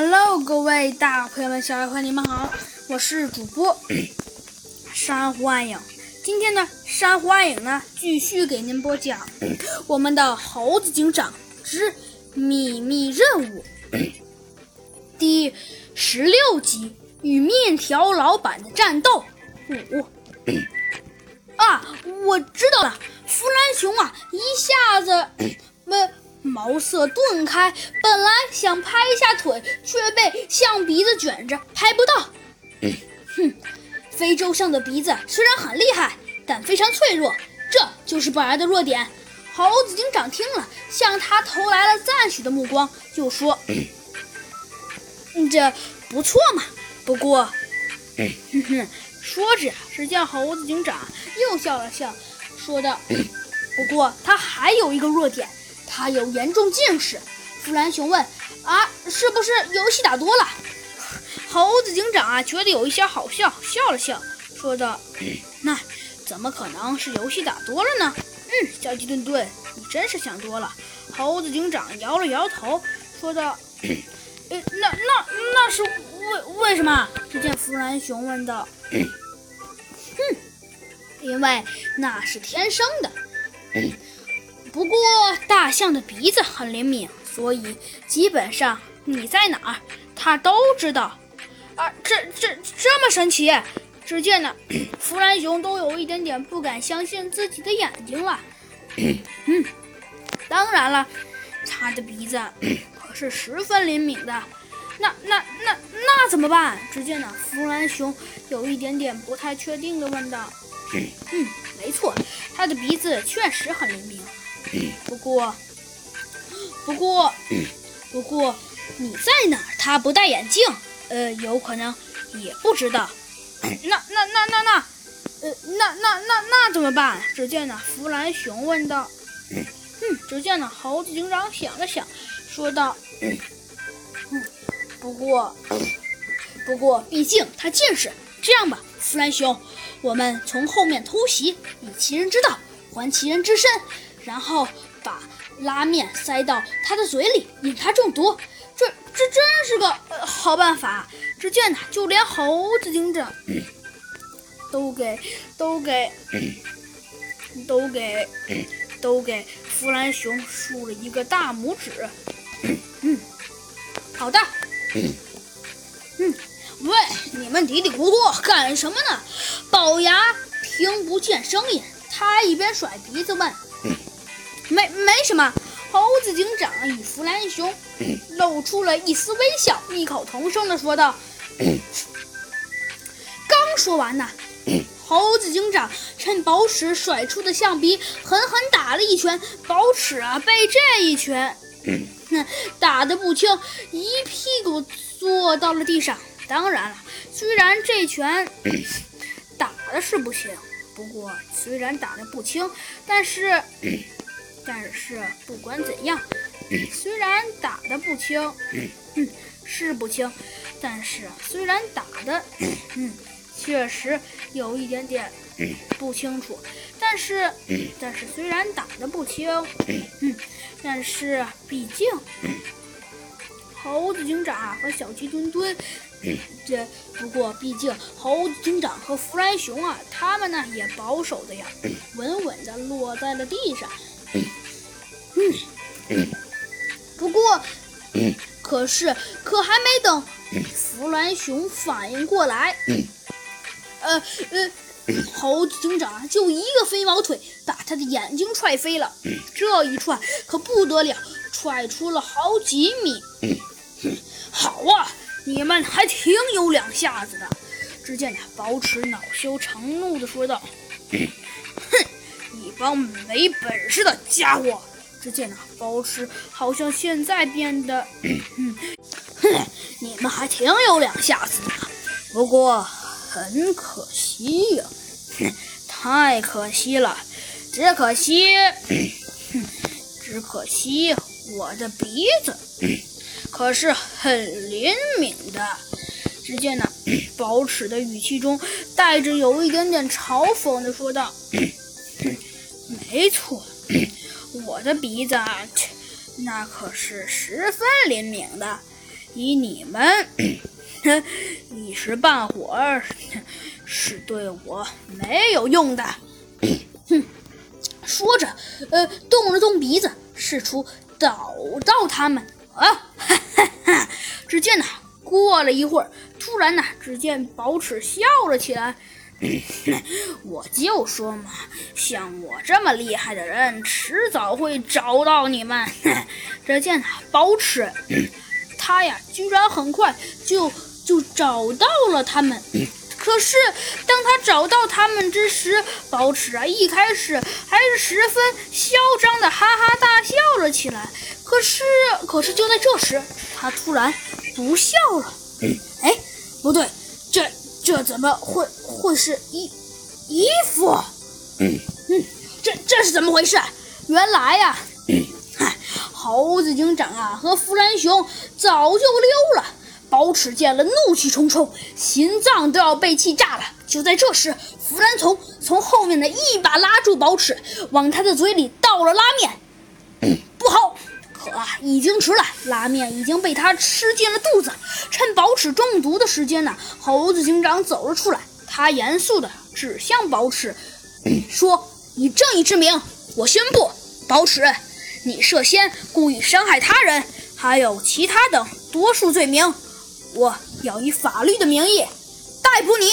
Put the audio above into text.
Hello，各位大朋友们、小朋友们，你们好，我是主播珊瑚暗影。今天呢，珊瑚暗影呢继续给您播讲 我们的《猴子警长之秘密任务 》第十六集：与面条老板的战斗五。啊，我知道了，弗兰熊啊，一下子。茅塞顿开，本来想拍一下腿，却被象鼻子卷着，拍不到。哼，非洲象的鼻子虽然很厉害，但非常脆弱，这就是本来的弱点。猴子警长听了，向他投来了赞许的目光，就说：“这不错嘛。不过，哼哼。”说着，只见猴子警长又笑了笑，说道：“不过他还有一个弱点。”他有严重近视，弗兰熊问：“啊，是不是游戏打多了？” 猴子警长啊，觉得有一些好笑，笑了笑，说道：“ 那怎么可能是游戏打多了呢？”嗯，小鸡顿顿，你真是想多了。猴子警长摇了摇头，说道：“呃，那那那是为为什么？”只见弗兰熊问道：“哼，因为那是天生的。”不过，大象的鼻子很灵敏，所以基本上你在哪儿，它都知道。啊，这这这么神奇！只见呢，弗兰熊都有一点点不敢相信自己的眼睛了。嗯，当然了，它的鼻子可是十分灵敏的。那那那那怎么办？只见呢，弗兰熊有一点点不太确定的问道。嗯，没错，它的鼻子确实很灵敏。不过，不过，不过，你在哪儿？他不戴眼镜，呃，有可能也不知道。那、那、那、那、那，呃，那、那、那、那怎么办？只见呢，弗兰熊问道。嗯，只见呢，猴子警长想了想，说道：“嗯，不过，不过，毕竟他近视。这样吧，弗兰熊，我们从后面偷袭，以其人之道还其人之身。”然后把拉面塞到他的嘴里，引他中毒。这这真是个好办法。只见呢，就连猴子警长都给都给都给都给弗兰熊竖了一个大拇指。嗯，好的。嗯，喂，你们嘀嘀咕咕干什么呢？龅牙听不见声音，他一边甩鼻子问。没没什么，猴子警长与弗兰熊露出了一丝微笑，异口同声地说道：“刚说完呢，猴子警长趁宝尺甩出的象鼻狠狠打了一拳，宝尺啊被这一拳 打得不轻，一屁股坐到了地上。当然了，虽然这拳打的是不轻，不过虽然打的不轻，但是。”但是不管怎样，虽然打的不轻，嗯，是不轻，但是虽然打的，嗯，确实有一点点不清楚，但是，但是虽然打的不轻，嗯，但是毕竟，猴子警长和小鸡墩墩，这不过毕竟猴子警长和弗兰熊啊，他们呢也保守的呀，稳稳的落在了地上。嗯，不过，可是可还没等弗兰熊反应过来，呃呃，猴子警长就一个飞毛腿把他的眼睛踹飞了。这一踹可不得了，踹出了好几米。好啊，你们还挺有两下子的。只见他保持恼羞成怒地说道：“哼，一帮没本事的家伙！”只见那包吃好像现在变得，哼，你们还挺有两下子的，不过很可惜呀，哼，太可惜了，只可惜，哼，只可惜我的鼻子，可是很灵敏的。只见那宝齿的语气中带着有一点点嘲讽的说道：“没错。”我的鼻子，那可是十分灵敏的。以你们一时半会儿是对我没有用的。哼，说着，呃，动了动鼻子，试图找到他们。啊，哈哈哈！只见呢，过了一会儿，突然呢，只见宝尺笑了起来。我就说嘛，像我这么厉害的人，迟早会找到你们。只见宝尺，他呀，居然很快就就找到了他们。可是当他找到他们之时，宝尺啊，一开始还是十分嚣张的哈哈大笑了起来。可是，可是就在这时，他突然不笑了。哎，不对，这。怎么会会是衣衣服？嗯嗯，这这是怎么回事？原来呀，嗨，猴子警长啊和弗兰熊早就溜了。宝尺见了，怒气冲冲，心脏都要被气炸了。就在这时，弗兰从从后面的一把拉住宝尺，往他的嘴里倒了拉面。已经迟了，拉面已经被他吃进了肚子。趁宝尺中毒的时间呢，猴子警长走了出来，他严肃地指向宝尺，说：“以正义之名，我宣布，宝尺，你涉嫌故意伤害他人，还有其他等多数罪名，我要以法律的名义逮捕你。”